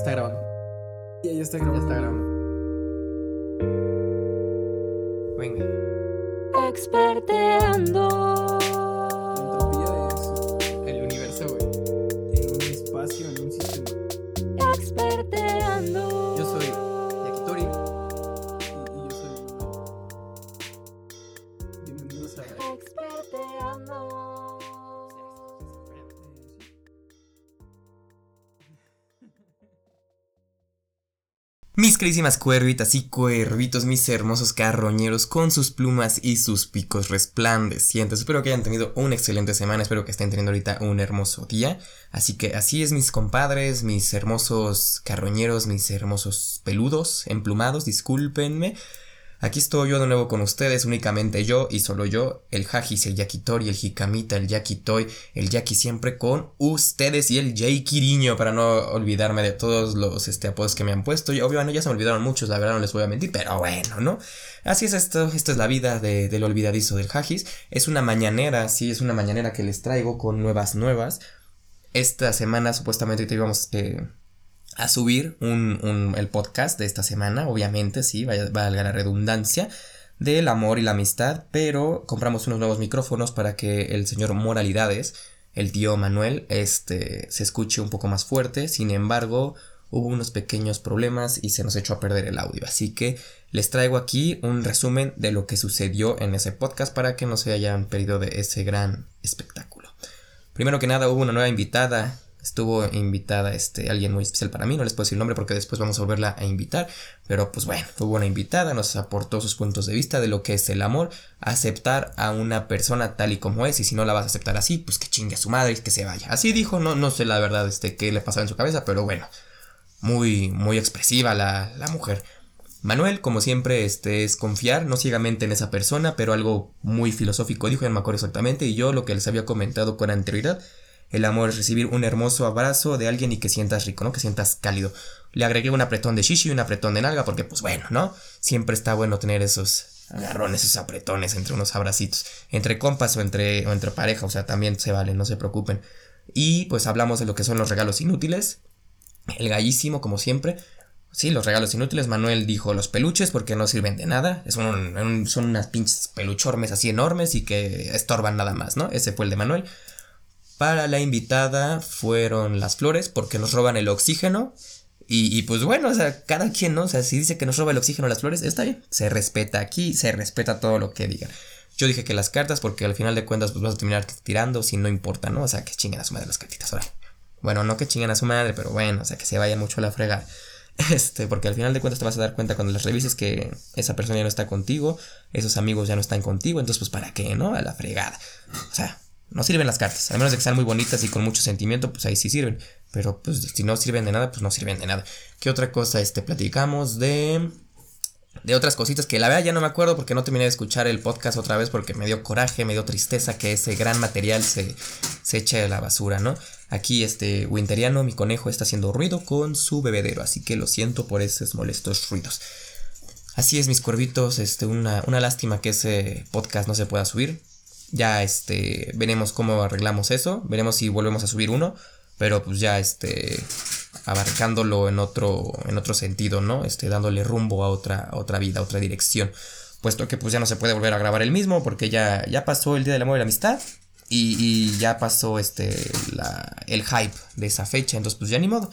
está grabando. Ya, ya está grabando. Ya está grabando. Venga. Experteando. Entropía es El universo, güey. en un espacio, en un sistema. Experteando. Yo soy queridísimas cuervitas y cuervitos, mis hermosos carroñeros con sus plumas y sus picos resplandecientes. Espero que hayan tenido una excelente semana, espero que estén teniendo ahorita un hermoso día. Así que así es mis compadres, mis hermosos carroñeros, mis hermosos peludos, emplumados, discúlpenme. Aquí estoy yo de nuevo con ustedes, únicamente yo y solo yo, el Hajis, el Yakitori, el Jikamita, el Yakitoy, el Yaki siempre con ustedes y el Yakiriño para no olvidarme de todos los este, apodos que me han puesto. Y obviamente ya se me olvidaron muchos, la verdad no les voy a mentir, pero bueno, ¿no? Así es esto, esto es la vida de- del olvidadizo del Hajis. Es una mañanera, sí, es una mañanera que les traigo con nuevas nuevas. Esta semana supuestamente te íbamos eh, a subir un, un- el podcast de esta semana, obviamente, sí, valga la redundancia, del amor y la amistad, pero compramos unos nuevos micrófonos para que el señor Moralidades, el tío Manuel, este, se escuche un poco más fuerte, sin embargo, hubo unos pequeños problemas y se nos echó a perder el audio, así que les traigo aquí un resumen de lo que sucedió en ese podcast para que no se hayan perdido de ese gran espectáculo. Primero que nada hubo una nueva invitada. Estuvo invitada este, alguien muy especial para mí, no les puedo decir el nombre porque después vamos a volverla a invitar. Pero pues bueno, hubo una invitada, nos aportó sus puntos de vista de lo que es el amor, aceptar a una persona tal y como es, y si no la vas a aceptar así, pues que chingue a su madre y que se vaya. Así dijo, no, no sé la verdad este, qué le pasaba en su cabeza, pero bueno, muy, muy expresiva la, la mujer. Manuel, como siempre, este es confiar, no ciegamente en esa persona, pero algo muy filosófico dijo, ya no me acuerdo exactamente, y yo lo que les había comentado con anterioridad, el amor es recibir un hermoso abrazo de alguien y que sientas rico, ¿no? Que sientas cálido. Le agregué un apretón de shishi y un apretón de nalga, porque pues bueno, ¿no? Siempre está bueno tener esos agarrones, esos apretones entre unos abracitos, entre compas o entre, o entre pareja, o sea, también se vale, no se preocupen. Y pues hablamos de lo que son los regalos inútiles, el gallísimo, como siempre. Sí, los regalos inútiles. Manuel dijo los peluches porque no sirven de nada. Un- son unas pinches peluchormes así enormes y que estorban nada más, ¿no? Ese fue el de Manuel. Para la invitada fueron las flores porque nos roban el oxígeno. Y, y pues bueno, o sea, cada quien, ¿no? O sea, si dice que nos roba el oxígeno las flores, está bien. Se respeta aquí, se respeta todo lo que digan. Yo dije que las cartas porque al final de cuentas pues vas a terminar tirando si no importa, ¿no? O sea, que chinguen a su madre las cartitas, ahora. Bueno, no que chinguen a su madre, pero bueno, o sea, que se vayan mucho a la fregada. Este, porque al final de cuentas te vas a dar cuenta cuando las revises que esa persona ya no está contigo, esos amigos ya no están contigo, entonces pues para qué, ¿no? A la fregada. O sea, no sirven las cartas, a menos de que sean muy bonitas y con mucho sentimiento, pues ahí sí sirven. Pero pues si no sirven de nada, pues no sirven de nada. ¿Qué otra cosa? Este, platicamos de de otras cositas que la verdad ya no me acuerdo porque no terminé de escuchar el podcast otra vez porque me dio coraje, me dio tristeza que ese gran material se, se eche a la basura, ¿no? Aquí este Winteriano, mi conejo, está haciendo ruido con su bebedero, así que lo siento por esos molestos ruidos. Así es, mis cuervitos, este, una, una lástima que ese podcast no se pueda subir. Ya este, veremos cómo arreglamos eso, veremos si volvemos a subir uno, pero pues ya este, abarcándolo en otro, en otro sentido, ¿no? Este, dándole rumbo a otra, otra vida, a otra dirección. Puesto que pues ya no se puede volver a grabar el mismo porque ya, ya pasó el Día del Amor y la Amistad y, y ya pasó este, la, el hype de esa fecha, entonces pues ya ni modo.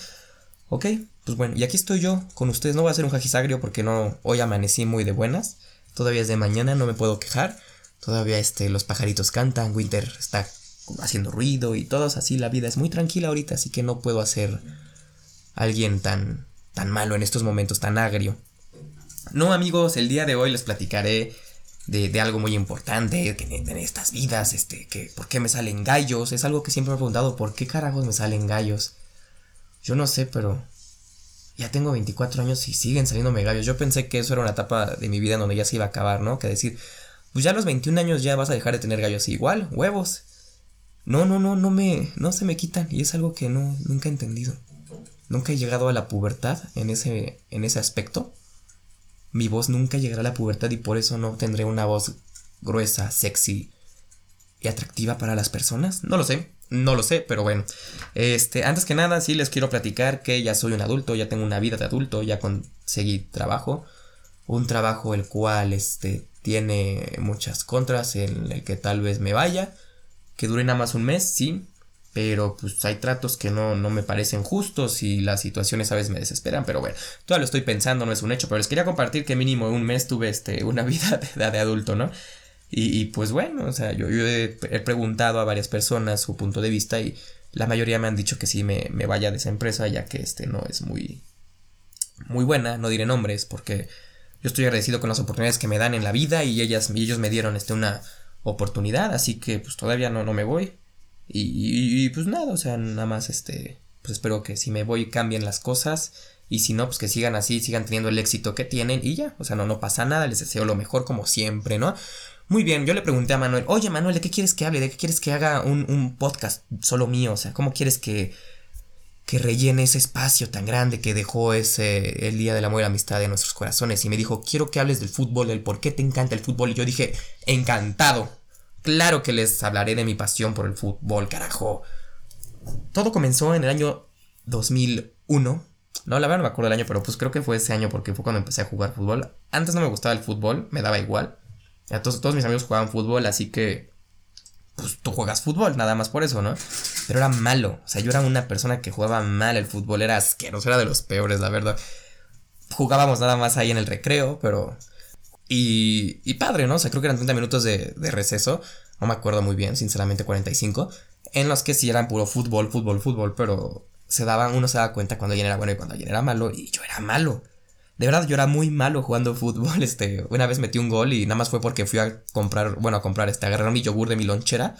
Ok, pues bueno, y aquí estoy yo con ustedes. No voy a hacer un jajisagrio porque no, hoy amanecí muy de buenas. Todavía es de mañana, no me puedo quejar. Todavía este, los pajaritos cantan, Winter está haciendo ruido y todos así. La vida es muy tranquila ahorita, así que no puedo hacer alguien tan, tan malo en estos momentos, tan agrio. No amigos, el día de hoy les platicaré de, algo muy importante que en, en estas vidas, este, que por qué me salen gallos. Es algo que siempre me he preguntado, ¿por qué carajos me salen gallos? Yo no sé, pero ya tengo 24 años y siguen saliéndome gallos. Yo pensé que eso era una etapa de mi vida en donde ya se iba a acabar, ¿no? Que decir, pues ya a los 21 años ya vas a dejar de tener gallos. Igual, huevos. No, no, no, no me, no se me quitan. Y es algo que no, nunca he entendido. Nunca he llegado a la pubertad en ese, en ese aspecto. Mi voz nunca llegará a la pubertad y por eso no tendré una voz gruesa, sexy y atractiva para las personas. No lo sé. No lo sé, pero bueno. Este, antes que nada, sí les quiero platicar que ya soy un adulto, ya tengo una vida de adulto, ya conseguí trabajo. Un trabajo el cual este, tiene muchas contras, en el que tal vez me vaya. Que dure nada más un mes, sí. Pero pues hay tratos que no, no me parecen justos y las situaciones a veces me desesperan. Pero bueno, todavía lo estoy pensando, no es un hecho. Pero les quería compartir que mínimo un mes tuve este, una vida de, de adulto, ¿no? Y, pues bueno, o sea, yo, yo he, he, preguntado a varias personas su punto de vista y la mayoría me han dicho que sí me, me, vaya de esa empresa ya que este no es muy, muy buena, no diré nombres porque yo estoy agradecido con las oportunidades que me dan en la vida y ellas, y ellos me dieron este una oportunidad, así que pues todavía no, no me voy. Y, y, pues nada, o sea, nada más este, pues espero que si me voy cambien las cosas y si no, pues que sigan así, sigan teniendo el éxito que tienen y ya, o sea, no, no pasa nada, les deseo lo mejor como siempre, ¿no? Muy bien, yo le pregunté a Manuel, oye Manuel, ¿de qué quieres que hable? ¿De qué quieres que haga un, un podcast solo mío? O sea, ¿cómo quieres que, que rellene ese espacio tan grande que dejó ese el Día del Amor y la Amistad de nuestros corazones? Y me dijo, quiero que hables del fútbol, del por qué te encanta el fútbol. Y yo dije, encantado. Claro que les hablaré de mi pasión por el fútbol, carajo. Todo comenzó en el año 2001. No, la verdad no me acuerdo del año, pero pues creo que fue ese año porque fue cuando empecé a jugar fútbol. Antes no me gustaba el fútbol, me daba igual. Todos, todos mis amigos jugaban fútbol, así que. Pues tú juegas fútbol, nada más por eso, ¿no? Pero era malo. O sea, yo era una persona que jugaba mal el fútbol, era asqueroso, era de los peores, la verdad. Jugábamos nada más ahí en el recreo, pero. Y, y padre, ¿no? O sea, creo que eran 30 minutos de, de receso. No me acuerdo muy bien, sinceramente, 45. En los que sí eran puro fútbol, fútbol, fútbol, pero se daban, uno se daba cuenta cuando alguien era bueno y cuando alguien era malo, y yo era malo. De verdad, yo era muy malo jugando fútbol. Este, una vez metí un gol y nada más fue porque fui a comprar, bueno, a comprar este, agarrar mi yogur de mi lonchera.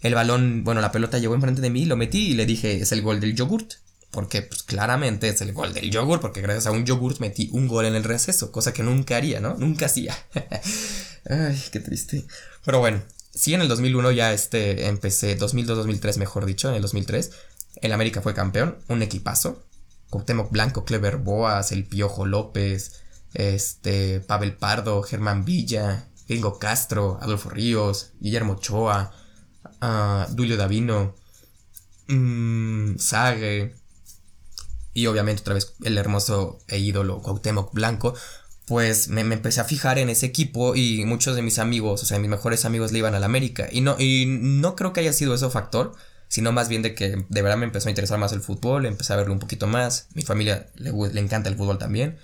El balón, bueno, la pelota llegó enfrente de mí, lo metí y le dije, es el gol del yogurt. Porque, pues claramente es el gol del yogur, porque gracias a un yogurt metí un gol en el receso, cosa que nunca haría, ¿no? Nunca hacía. Ay, qué triste. Pero bueno, sí, en el 2001 ya este, empecé, 2002-2003 mejor dicho, en el 2003, el América fue campeón, un equipazo. Cuauhtémoc Blanco, Clever Boas, El Piojo López, este, Pavel Pardo, Germán Villa, Gringo Castro, Adolfo Ríos, Guillermo Ochoa, uh, Dulio Davino, mmm, Sague, y obviamente otra vez el hermoso e ídolo Cuauhtémoc Blanco, pues me, me, empecé a fijar en ese equipo y muchos de mis amigos, o sea, mis mejores amigos le iban al América. Y no, y no creo que haya sido eso factor, sino más bien de que de verdad me empezó a interesar más el fútbol, empecé a verlo un poquito más. Mi familia le, le encanta el fútbol también.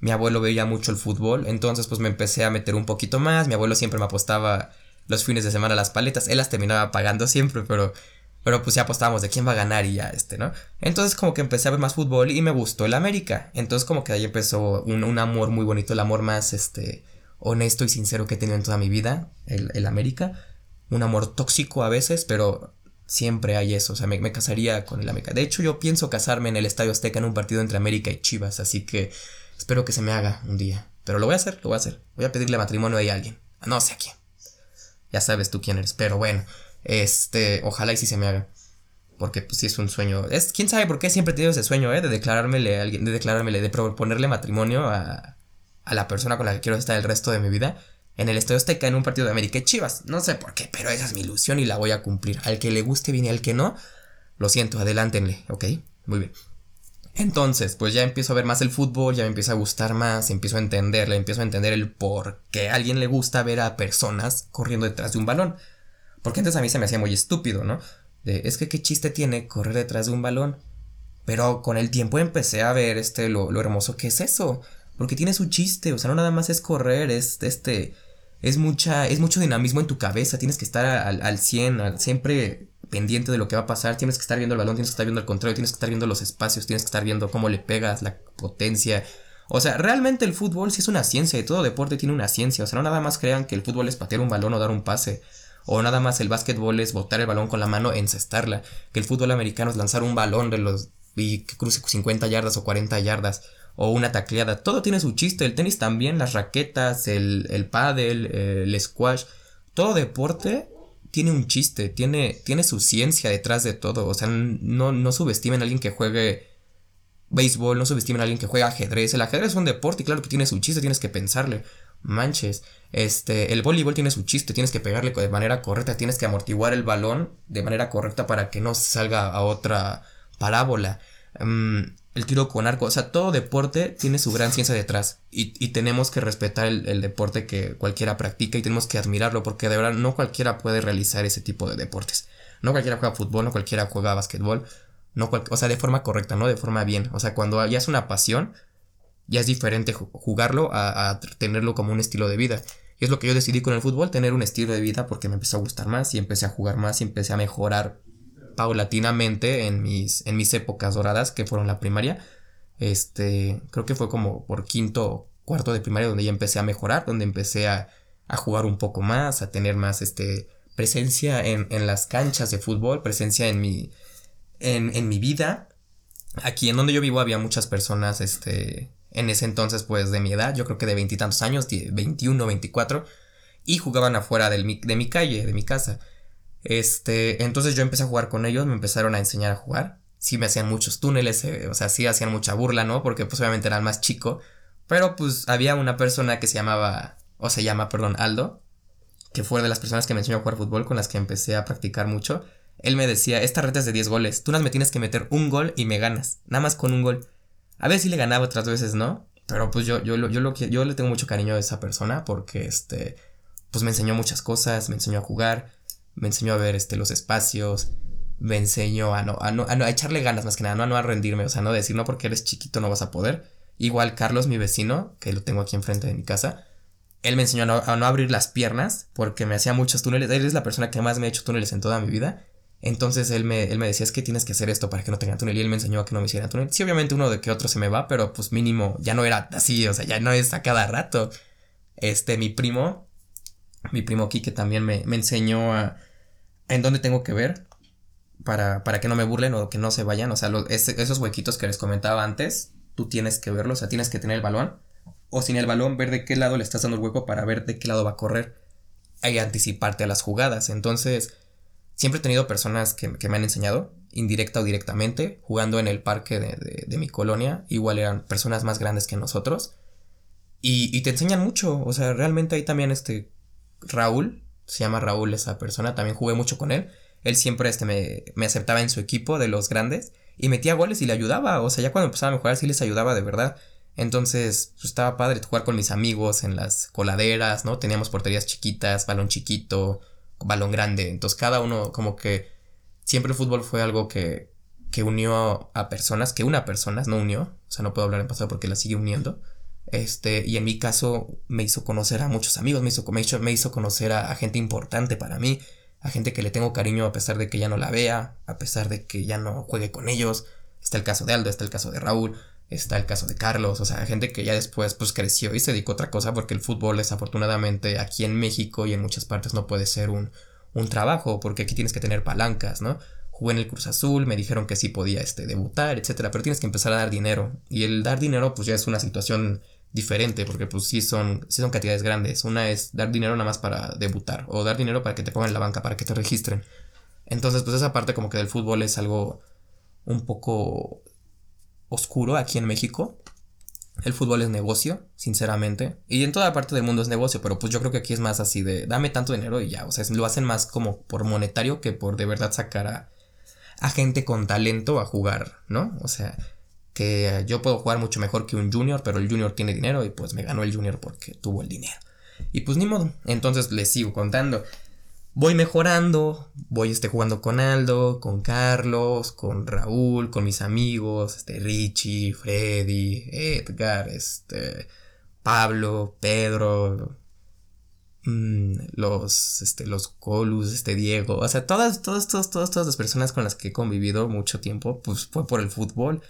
Mi abuelo veía mucho el fútbol, entonces pues me empecé a meter un poquito más. Mi abuelo siempre me apostaba los fines de semana las paletas, él las terminaba pagando siempre, pero pero pues ya apostábamos de quién va a ganar y ya este, ¿no? Entonces como que empecé a ver más fútbol y me gustó el América. Entonces como que ahí empezó un, un amor muy bonito, el amor más este honesto y sincero que he tenido en toda mi vida, el, el América. Un amor tóxico a veces, pero siempre hay eso, o sea, me, casaría con el América. De hecho, yo pienso casarme en el Estadio Azteca en un partido entre América y Chivas, así que espero que se me haga un día. Pero lo voy a hacer, lo voy a hacer. Voy a pedirle matrimonio a alguien. No sé a quién. Ya sabes tú quién eres, pero bueno. Este, ojalá y sí se me haga. Porque pues sí es un sueño. Es, quién sabe por qué siempre he tenido ese sueño, eh, de declarármele a alguien, de declarármele, de proponerle matrimonio a, a la persona con la que quiero estar el resto de mi vida. En el Estadio Azteca en un partido de América y Chivas. No sé por qué, pero esa es mi ilusión y la voy a cumplir. Al que le guste bien y al que no, lo siento, adelántenle, ¿ok? Muy bien. Entonces, pues ya empiezo a ver más el fútbol, ya me empieza a gustar más, empiezo a entenderle, empiezo a entender el por qué a alguien le gusta ver a personas corriendo detrás de un balón. Porque antes a mí se me hacía muy estúpido, ¿no? Es que qué chiste tiene correr detrás de un balón. Pero con el tiempo empecé a ver este lo, lo hermoso que es eso. Porque tiene su chiste, o sea, no nada más es correr, es este. Es mucha. Es mucho dinamismo en tu cabeza. Tienes que estar al, al 100, al, siempre pendiente de lo que va a pasar. Tienes que estar viendo el balón, tienes que estar viendo el contrario, tienes que estar viendo los espacios, tienes que estar viendo cómo le pegas, la potencia. O sea, realmente el fútbol sí es una ciencia y todo deporte tiene una ciencia. O sea, no nada más crean que el fútbol es patear un balón o dar un pase. O nada más el básquetbol es botar el balón con la mano encestarla. Que el fútbol americano es lanzar un balón de los. y que cruce 50 yardas o 40 yardas. O una tacleada. Todo tiene su chiste. El tenis también, las raquetas, el, el paddle, el squash. Todo deporte tiene un chiste, tiene, tiene su ciencia detrás de todo. O sea, no, no subestimen a alguien que juegue béisbol, no subestimen a alguien que juega ajedrez. El ajedrez es un deporte y claro que tiene su chiste, tienes que pensarle. manches. Este, el voleibol tiene su chiste, tienes que pegarle de manera correcta, tienes que amortiguar el balón de manera correcta para que no salga a otra parábola. Mm, el tiro con arco, o sea, todo deporte tiene su gran ciencia detrás y, y tenemos que respetar el, el, deporte que cualquiera practica y tenemos que admirarlo porque de verdad no cualquiera puede realizar ese tipo de deportes. No cualquiera juega fútbol, no cualquiera juega básquetbol, no o sea, de forma correcta, no de forma bien. O sea, cuando ya es una pasión, ya es diferente jugarlo a, a tenerlo como un estilo de vida. Y es lo que yo decidí con el fútbol, tener un estilo de vida porque me empezó a gustar más y empecé a jugar más y empecé a mejorar paulatinamente en mis, en mis épocas doradas, que fueron la primaria. Este, creo que fue como por quinto, cuarto de primaria donde ya empecé a mejorar, donde empecé a, a jugar un poco más, a tener más, este, presencia en, en las canchas de fútbol, presencia en mi, en, en mi vida. Aquí en donde yo vivo había muchas personas, este, en ese entonces, pues, de mi edad, yo creo que de veintitantos años, 21, 24, y jugaban afuera de mi calle, de mi casa. Este, entonces yo empecé a jugar con ellos, me empezaron a enseñar a jugar. Sí me hacían muchos túneles, eh, o sea, sí hacían mucha burla, ¿no? Porque pues obviamente era el más chico. Pero pues había una persona que se llamaba, o se llama, perdón, Aldo, que fue de las personas que me enseñó a jugar fútbol, con las que empecé a practicar mucho. Él me decía, esta reta es de 10 goles, tú nada me tienes que meter un gol y me ganas, nada más con un gol. A veces sí le ganaba, otras veces no, pero pues yo, yo, yo, yo, lo, yo le tengo mucho cariño a esa persona porque, este, pues me enseñó muchas cosas, me enseñó a jugar, me enseñó a ver este, los espacios, me enseñó a no, a no, a no a echarle ganas más que nada, no a no a rendirme, o sea, no decir no porque eres chiquito no vas a poder. Igual Carlos, mi vecino, que lo tengo aquí enfrente de mi casa, él me enseñó a no, a no abrir las piernas porque me hacía muchos túneles. Él es la persona que más me ha hecho túneles en toda mi vida. Entonces él me, él me decía, es que tienes que hacer esto para que no tenga túnel. Y él me enseñó a que no me hiciera túnel. Sí, obviamente uno de que otro se me va, pero pues mínimo ya no era así, o sea, ya no es a cada rato. Este, mi primo, mi primo Kike también me, me enseñó a, en dónde tengo que ver para, para que no me burlen o que no se vayan. O sea, esos huequitos que les comentaba antes, tú tienes que verlos, o sea, tienes que tener el balón. O sin el balón, ver de qué lado le estás dando el hueco para ver de qué lado va a correr. Y anticiparte a las jugadas. Entonces, siempre he tenido personas que, que me han enseñado, indirecta o directamente, jugando en el parque de, de, de, mi colonia. Igual eran personas más grandes que nosotros. Y, y te enseñan mucho. O sea, realmente ahí también este Raúl, se llama Raúl esa persona, también jugué mucho con él. Él siempre este, me, me aceptaba en su equipo de los grandes y metía goles y le ayudaba. O sea, ya cuando empezaba a mejorar sí les ayudaba de verdad. Entonces, pues estaba padre jugar con mis amigos en las coladeras, ¿no? Teníamos porterías chiquitas, balón chiquito, balón grande. Entonces, cada uno como que siempre el fútbol fue algo que, que unió a personas, que una persona, no unió. O sea, no puedo hablar en pasado porque la sigue uniendo. Este, y en mi caso me hizo conocer a muchos amigos, me hizo, me hizo, me hizo conocer a, gente importante para mí, a gente que le tengo cariño a pesar de que ya no la vea, a pesar de que ya no juegue con ellos. Está el caso de Aldo, está el caso de Raúl, está el caso de Carlos, o sea, gente que ya después pues creció y se dedicó a otra cosa porque el fútbol desafortunadamente aquí en México y en muchas partes no puede ser un, un trabajo porque aquí tienes que tener palancas, ¿no? Jugué en el Cruz Azul, me dijeron que sí podía este, debutar, etcétera, pero tienes que empezar a dar dinero. Y el dar dinero, pues ya es una situación diferente, porque pues sí son, sí son cantidades grandes. Una es dar dinero nada más para debutar, o dar dinero para que te pongan en la banca, para que te registren. Entonces, pues esa parte como que del fútbol es algo un poco oscuro aquí en México. El fútbol es negocio, sinceramente. Y en toda parte del mundo es negocio, pero pues yo creo que aquí es más así de dame tanto dinero y ya. O sea, lo hacen más como por monetario que por de verdad sacar a, a gente con talento a jugar, ¿no? O sea, que yo puedo jugar mucho mejor que un junior, pero el junior tiene dinero y pues me ganó el junior porque tuvo el dinero. Y pues ni modo, entonces les sigo contando. Voy mejorando, voy este, jugando con Aldo, con Carlos, con Raúl, con mis amigos, este, Richie, Freddy, Edgar, este, Pablo, Pedro, mmm, los, este, los Colus, este, Diego, o sea, todas, todas, todas, todas, todas las personas con las que he convivido mucho tiempo, pues fue por el fútbol.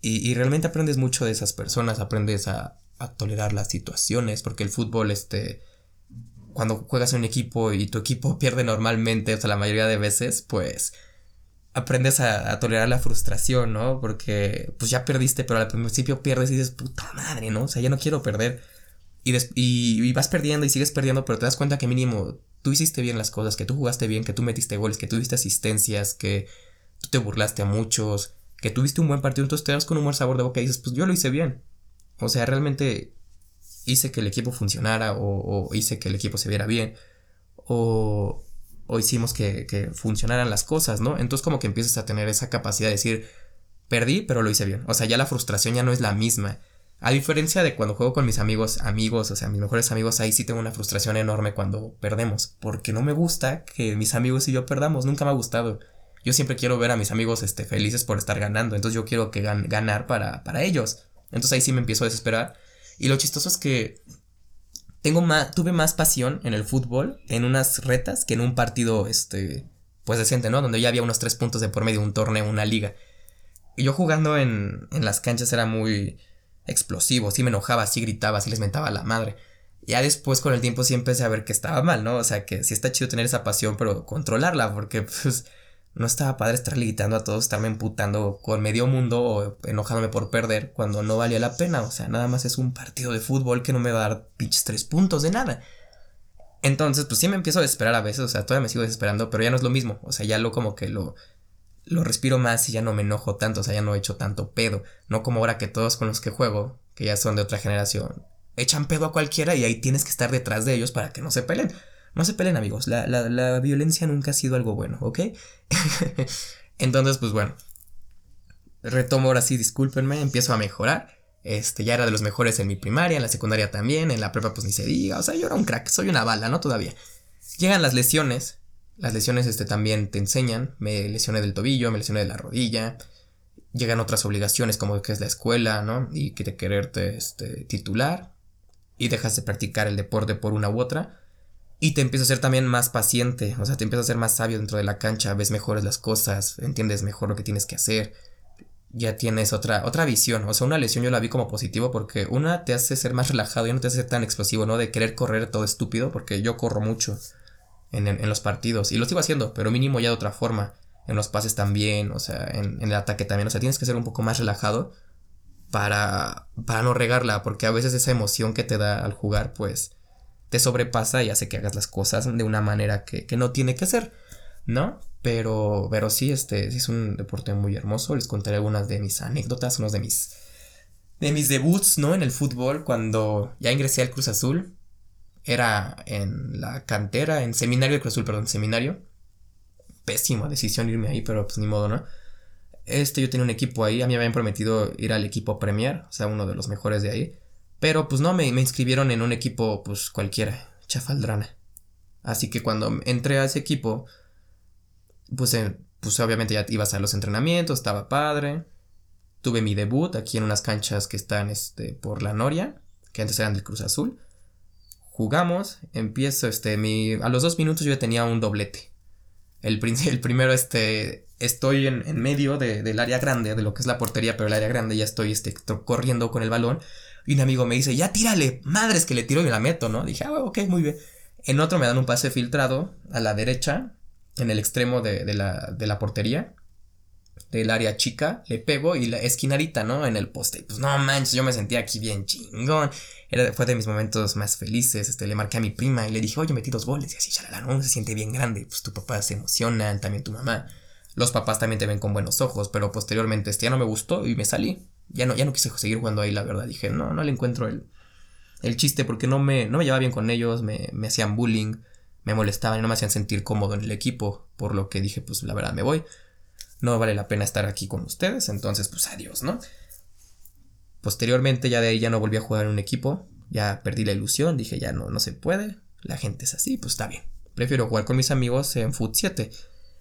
Y, realmente aprendes mucho de esas personas, aprendes a, a, tolerar las situaciones, porque el fútbol, este, cuando juegas en un equipo y tu equipo pierde normalmente, o sea, la mayoría de veces, pues aprendes a, a tolerar la frustración, ¿no? Porque pues ya perdiste, pero al principio pierdes y dices, puta madre, ¿no? O sea, ya no quiero perder. Y, y, y vas perdiendo y sigues perdiendo, pero te das cuenta que mínimo tú hiciste bien las cosas, que tú jugaste bien, que tú metiste goles, que tuviste asistencias, que tú te burlaste a muchos que tuviste un buen partido, entonces te das con un buen sabor de boca y dices, pues yo lo hice bien. O sea, realmente hice que el equipo funcionara o, hice que el equipo se viera bien o, o hicimos que, que funcionaran las cosas, ¿no? Entonces como que empiezas a tener esa capacidad de decir, perdí, pero lo hice bien. O sea, ya la frustración ya no es la misma. A diferencia de cuando juego con mis amigos, amigos, o sea, mis mejores amigos, ahí sí tengo una frustración enorme cuando perdemos. Porque no me gusta que mis amigos y yo perdamos, nunca me ha gustado. Yo siempre quiero ver a mis amigos este, felices por estar ganando, entonces yo quiero que gan ganar para, para ellos. Entonces ahí sí me empiezo a desesperar. Y lo chistoso es que tengo más, tuve más pasión en el fútbol, en unas retas, que en un partido, este, pues decente, ¿no? Donde ya había unos tres puntos de por medio, un torneo, una liga. Y yo jugando en, en las canchas era muy explosivo, sí me enojaba, sí gritaba, sí les mentaba a la madre. Ya después con el tiempo sí empecé a ver que estaba mal, ¿no? O sea, que sí está chido tener esa pasión, pero controlarla, porque pues no estaba padre estar gritando a todos, estarme emputando con medio mundo o enojándome por perder cuando no valía la pena. O sea, nada más es un partido de fútbol que no me va a dar pinches tres puntos de nada. Entonces, pues sí me empiezo a desesperar a veces, o sea, todavía me sigo desesperando, pero ya no es lo mismo. O sea, ya lo como que lo, lo respiro más y ya no me enojo tanto, o sea, ya no he hecho tanto pedo. No como ahora que todos con los que juego, que ya son de otra generación, echan pedo a cualquiera y ahí tienes que estar detrás de ellos para que no se peleen. No se peleen amigos, la, la, la violencia nunca ha sido algo bueno, ¿ok? Entonces, pues bueno, retomo ahora sí, discúlpenme, empiezo a mejorar. Este, ya era de los mejores en mi primaria, en la secundaria también, en la prepa pues ni se diga, o sea, yo era un crack, soy una bala, ¿no? Todavía. Llegan las lesiones, las lesiones este, también te enseñan, me lesioné del tobillo, me lesioné de la rodilla, llegan otras obligaciones como que es la escuela, ¿no? Y que te quererte este, titular y dejas de practicar el deporte por una u otra. Y te empieza a ser también más paciente, o sea, te empieza a ser más sabio dentro de la cancha, ves mejores las cosas, entiendes mejor lo que tienes que hacer, ya tienes otra, otra visión. O sea, una lesión yo la vi como positivo porque una te hace ser más relajado y no te hace ser tan explosivo, ¿no? De querer correr todo estúpido, porque yo corro mucho en, en, los partidos y lo sigo haciendo, pero mínimo ya de otra forma. En los pases también, o sea, en, en el ataque también. O sea, tienes que ser un poco más relajado para, para no regarla, porque a veces esa emoción que te da al jugar, pues te sobrepasa y hace que hagas las cosas de una manera que, que no tiene que ser, ¿no? Pero, pero sí, este, es un deporte muy hermoso. Les contaré algunas de mis anécdotas, unos de mis, de mis debuts, ¿no? En el fútbol, cuando ya ingresé al Cruz Azul. Era en la cantera, en seminario de Cruz Azul, perdón, seminario. Pésima decisión irme ahí, pero pues ni modo, ¿no? Este, yo tenía un equipo ahí, a mí me habían prometido ir al equipo Premier, o sea, uno de los mejores de ahí. Pero pues no, me, me inscribieron en un equipo pues cualquiera, chafaldrana. Así que cuando entré a ese equipo, pues, pues obviamente ya ibas a los entrenamientos, estaba padre. Tuve mi debut aquí en unas canchas que están este, por la Noria, que antes eran del Cruz Azul. Jugamos, empiezo, este, mi, a los dos minutos yo ya tenía un doblete. El, el primero, este, estoy en, en medio de, del área grande, de lo que es la portería, pero el área grande ya estoy, este, corriendo con el balón. Y un amigo me dice, ya tírale, madres que le tiro y la meto, ¿no? Dije, ah, ok, muy bien. En otro me dan un pase filtrado a la derecha, en el extremo de, de, la, de la portería, del área chica, le pego y la esquinarita, ¿no? En el poste. Pues no manches, yo me sentía aquí bien chingón. Era, fue de mis momentos más felices. Este, le marqué a mi prima y le dije, oye, metí dos goles. Y así, chalala, no, se siente bien grande. Pues tu papá se emociona, también tu mamá. Los papás también te ven con buenos ojos, pero posteriormente este ya no me gustó y me salí ya no, ya no quise seguir jugando ahí, la verdad. Dije, no, no le encuentro el, el chiste porque no me, no me llevaba bien con ellos, me, me hacían bullying, me molestaban y no me hacían sentir cómodo en el equipo. Por lo que dije, pues la verdad me voy. No vale la pena estar aquí con ustedes, entonces pues adiós, ¿no? Posteriormente ya de ahí ya no volví a jugar en un equipo, ya perdí la ilusión, dije ya no, no se puede, la gente es así, pues está bien. Prefiero jugar con mis amigos en Foot 7.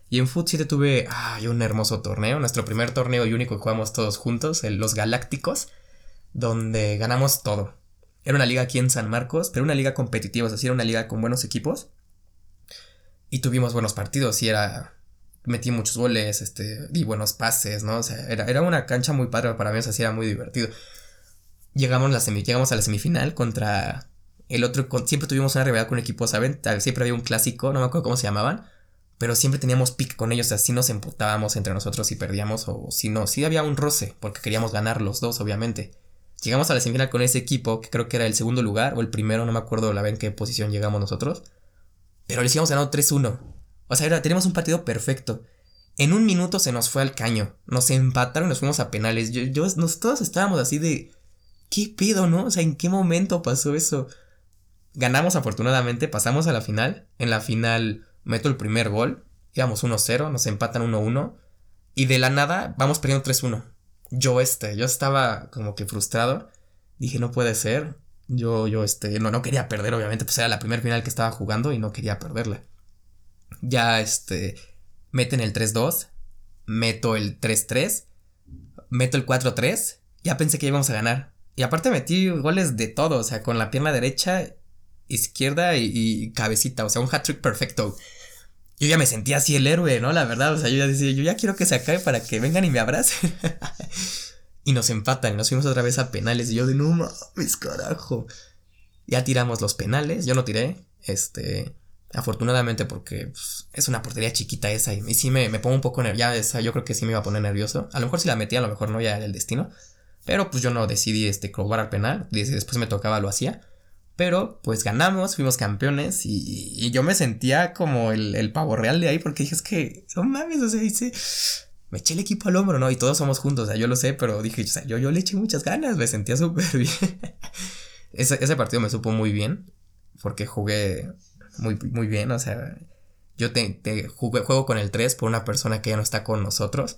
Y en Foot 7 tuve un hermoso torneo, nuestro primer torneo y único que jugamos todos juntos, el, los Galácticos, donde ganamos todo. Era una liga aquí en San Marcos, pero una liga competitiva, es decir, era una liga con buenos equipos. Y tuvimos buenos partidos y era... Metí muchos goles, este, di buenos pases, ¿no? O sea, era, era una cancha muy padre para mí, o sea, era muy divertido. Llegamos, la llegamos a la semifinal contra el otro, siempre tuvimos una rivalidad con un equipo, ¿saben? Siempre había un clásico, no me acuerdo cómo se llamaban pero siempre teníamos pick con ellos, así nos emputábamos entre nosotros y perdíamos, o si no, sí había un roce, porque queríamos ganar los dos, obviamente. Llegamos a la semifinal con ese equipo, que creo que era el segundo lugar, o el primero, no me acuerdo la vez en qué posición llegamos nosotros, pero les íbamos ganando 3-1. O sea, era, teníamos un partido perfecto. En un minuto se nos fue al caño, nos empataron y nos fuimos a penales. Yo, yo, todos estábamos así de, ¿qué pedo, no? O sea, ¿en qué momento pasó eso? Ganamos afortunadamente, pasamos a la final. En la final meto el primer gol. Íbamos 1-0, nos empatan 1-1. Y de la nada vamos perdiendo 3-1. Yo este, yo estaba como que frustrado. Dije, no puede ser. Yo, yo este, no, no quería perder, obviamente, pues era la primera final que estaba jugando y no quería perderla. Ya este, meten el 3-2, meto el 3-3, meto el 4-3. Ya pensé que íbamos a ganar. Y aparte metí goles de todo, o sea, con la pierna derecha, izquierda y, y cabecita, o sea, un hat-trick perfecto. Yo ya me sentía así el héroe, ¿no? La verdad, o sea, yo ya decía, yo ya quiero que se acabe para que vengan y me abracen. y nos empatan, nos fuimos otra vez a penales, y yo de no mames, carajo. Ya tiramos los penales, yo no tiré, este, afortunadamente porque pues, es una portería chiquita esa, y, y sí me, me pongo un poco nervioso, yo creo que sí me iba a poner nervioso. A lo mejor si la metía, a lo mejor no, ya era el destino. Pero pues yo no decidí este cobrar al penal, después me tocaba, lo hacía. Pero pues ganamos, fuimos campeones y, yo me sentía como el, el, pavo real de ahí porque dije, es que, no mames, o sea, dice, me eché el equipo al hombro, ¿no? Y todos somos juntos, o sea, yo lo sé, pero dije, o sea, yo, yo le eché muchas ganas, me sentía súper bien. ese, ese partido me supo muy bien porque jugué muy, muy bien, o sea, yo te, te juego con el 3 por una persona que ya no está con nosotros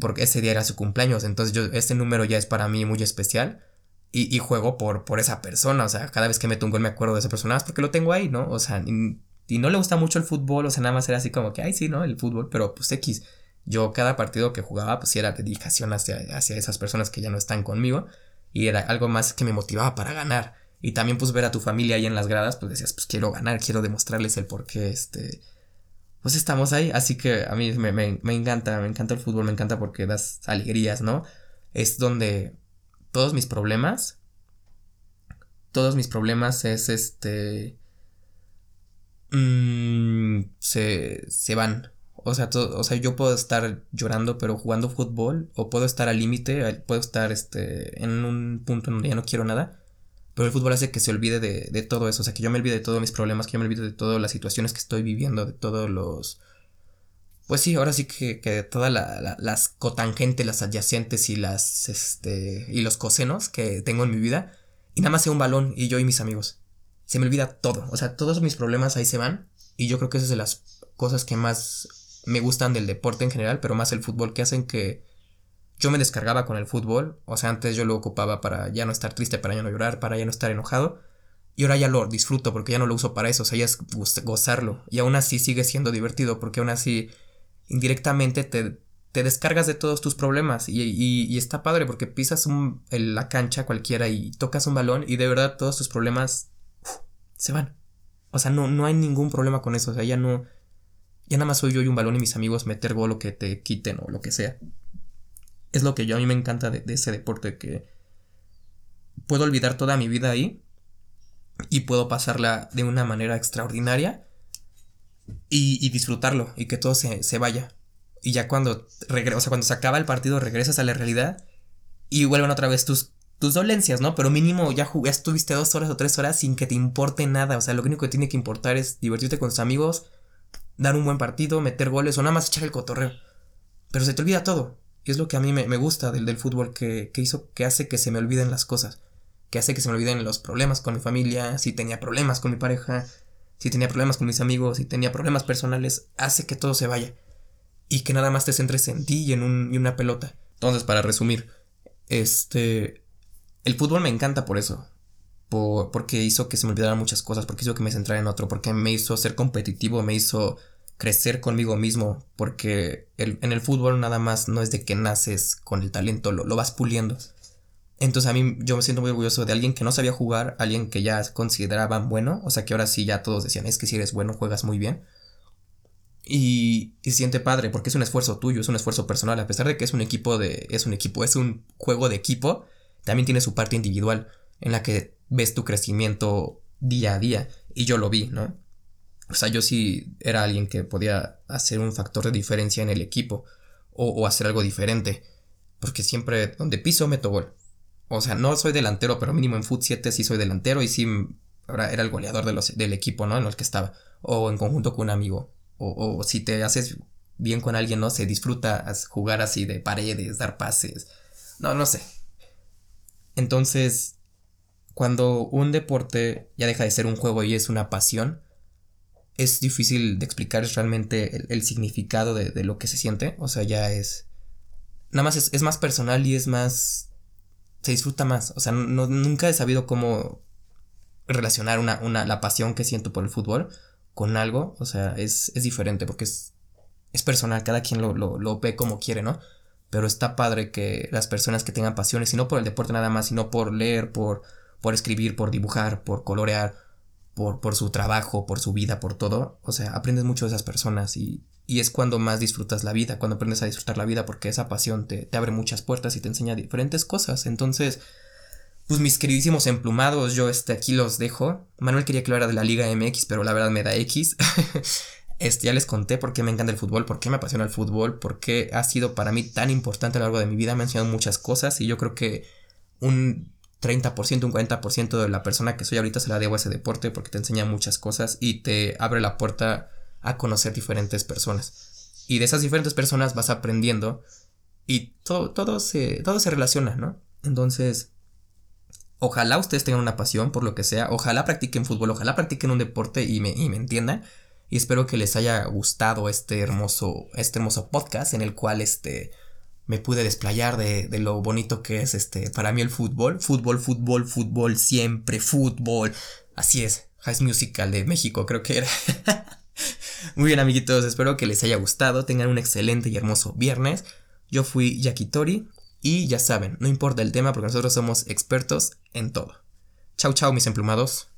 porque ese día era su cumpleaños, entonces yo, este número ya es para mí muy especial y, y, juego por, por esa persona, o sea, cada vez que meto un gol me acuerdo de esa persona, es porque lo tengo ahí, ¿no? O sea, y, no le gusta mucho el fútbol, o sea, nada más era así como que, ay, sí, ¿no? El fútbol, pero pues X, yo cada partido que jugaba, pues era dedicación hacia, hacia esas personas que ya no están conmigo y era algo más que me motivaba para ganar. Y también pues ver a tu familia ahí en las gradas, pues decías, pues quiero ganar, quiero demostrarles el por qué, este, pues estamos ahí. Así que a mí me, me, me, encanta, me encanta el fútbol, me encanta porque das alegrías, ¿no? Es donde todos mis problemas, todos mis problemas es este... Mmm, se, se van. O sea, todo, o sea, yo puedo estar llorando pero jugando fútbol, o puedo estar al límite, puedo estar este, en un punto en donde ya no quiero nada. Pero el fútbol hace que se olvide de, de, todo eso. O sea, que yo me olvide de todos mis problemas, que yo me olvide de todas las situaciones que estoy viviendo, de todos los. Pues sí, ahora sí que, que todas la, la, las cotangentes, las adyacentes y las. Este. y los cosenos que tengo en mi vida. Y nada más sea un balón y yo y mis amigos. Se me olvida todo. O sea, todos mis problemas ahí se van. Y yo creo que esa es de las cosas que más me gustan del deporte en general, pero más el fútbol, que hacen que yo me descargaba con el fútbol, o sea, antes yo lo ocupaba para ya no estar triste, para ya no llorar, para ya no estar enojado, y ahora ya lo disfruto porque ya no lo uso para eso, o sea, ya es gozarlo, y aún así sigue siendo divertido porque aún así indirectamente te, te descargas de todos tus problemas. Y, y, está padre porque pisas un, la cancha cualquiera y tocas un balón y de verdad todos tus problemas se van. O sea, no, no hay ningún problema con eso, o sea, ya no... Ya nada más soy yo y un balón y mis amigos meter gol o que te quiten o lo que sea. Es lo que yo a mí me encanta de, ese deporte, que puedo olvidar toda mi vida ahí y puedo pasarla de una manera extraordinaria y, disfrutarlo y que todo se, se, vaya. Y ya cuando, o sea, cuando se acaba el partido regresas a la realidad y vuelven otra vez tus, tus dolencias, ¿no? Pero mínimo ya, ya estuviste dos horas o tres horas sin que te importe nada. O sea, lo único que tiene que importar es divertirte con tus amigos, dar un buen partido, meter goles o nada más echar el cotorreo. Pero se te olvida todo. Y es lo que a mí me, me gusta del, del fútbol, que, que, hizo, que hace que se me olviden las cosas. Que hace que se me olviden los problemas con mi familia, si tenía problemas con mi pareja, si tenía problemas con mis amigos, si tenía problemas personales, hace que todo se vaya. Y que nada más te centres en ti y en, un, y una pelota. Entonces, para resumir, este... El fútbol me encanta por eso. Por, porque hizo que se me olvidaran muchas cosas, porque hizo que me centrara en otro, porque me hizo ser competitivo, me hizo crecer conmigo mismo, porque el, en el fútbol nada más no es de que naces con el talento, lo, lo, vas puliendo. Entonces a mí yo me siento muy orgulloso de alguien que no sabía jugar, alguien que ya consideraban bueno, o sea que ahora sí ya todos decían, es que si eres bueno, juegas muy bien. Y, siente padre, porque es un esfuerzo tuyo, es un esfuerzo personal, a pesar de que es un equipo de, es un equipo, es un juego de equipo, también tiene su parte individual, en la que ves tu crecimiento día a día, y yo lo vi, ¿no? O sea, yo sí era alguien que podía hacer un factor de diferencia en el equipo o, o hacer algo diferente. Porque siempre donde piso meto gol. O sea, no soy delantero, pero mínimo en Foot 7 sí soy delantero y sí era el goleador del equipo, ¿no? En el que estaba. O en conjunto con un amigo. O, o si te haces bien con alguien, ¿no? Se disfruta jugar así de paredes, dar pases. No, no sé. Entonces, cuando un deporte ya deja de ser un juego y es una pasión, es difícil de explicar realmente el, el significado de, de, lo que se siente. O sea, ya es. Nada más es, es más personal y es más. Se disfruta más. O sea, no, nunca he sabido cómo relacionar una, una, la pasión que siento por el fútbol con algo. O sea, es, es diferente porque es, es personal. Cada quien lo, lo, lo ve como quiere, ¿no? Pero está padre que las personas que tengan pasiones, y no por el deporte nada más, sino por leer, por, por escribir, por dibujar, por colorear, por, por su trabajo, por su vida, por todo. O sea, aprendes mucho de esas personas y, y es cuando más disfrutas la vida, cuando aprendes a disfrutar la vida, porque esa pasión te, te abre muchas puertas y te enseña diferentes cosas. Entonces, pues mis queridísimos emplumados, yo este aquí los dejo. Manuel quería que lo era de la Liga MX, pero la verdad me da X. Este, ya les conté por qué me encanta el fútbol, por qué me apasiona el fútbol, por qué ha sido para mí tan importante a lo largo de mi vida. Me ha enseñado muchas cosas y yo creo que un 30%, un 40% de la persona que soy ahorita se la debo a ese deporte porque te enseña muchas cosas y te abre la puerta a conocer diferentes personas. Y de esas diferentes personas vas aprendiendo y todo, todo, se, todo se relaciona, ¿no? Entonces, ojalá ustedes tengan una pasión por lo que sea, ojalá practiquen fútbol, ojalá practiquen un deporte y me, y me entiendan. Y espero que les haya gustado este hermoso, este hermoso podcast en el cual este, me pude desplayar de, de, lo bonito que es este, para mí el fútbol. Fútbol, fútbol, fútbol, siempre fútbol. Así es, High Musical de México, creo que era. Muy bien, amiguitos, espero que les haya gustado. Tengan un excelente y hermoso viernes. Yo fui Yakitori y ya saben, no importa el tema porque nosotros somos expertos en todo. Chau, chau, mis emplumados.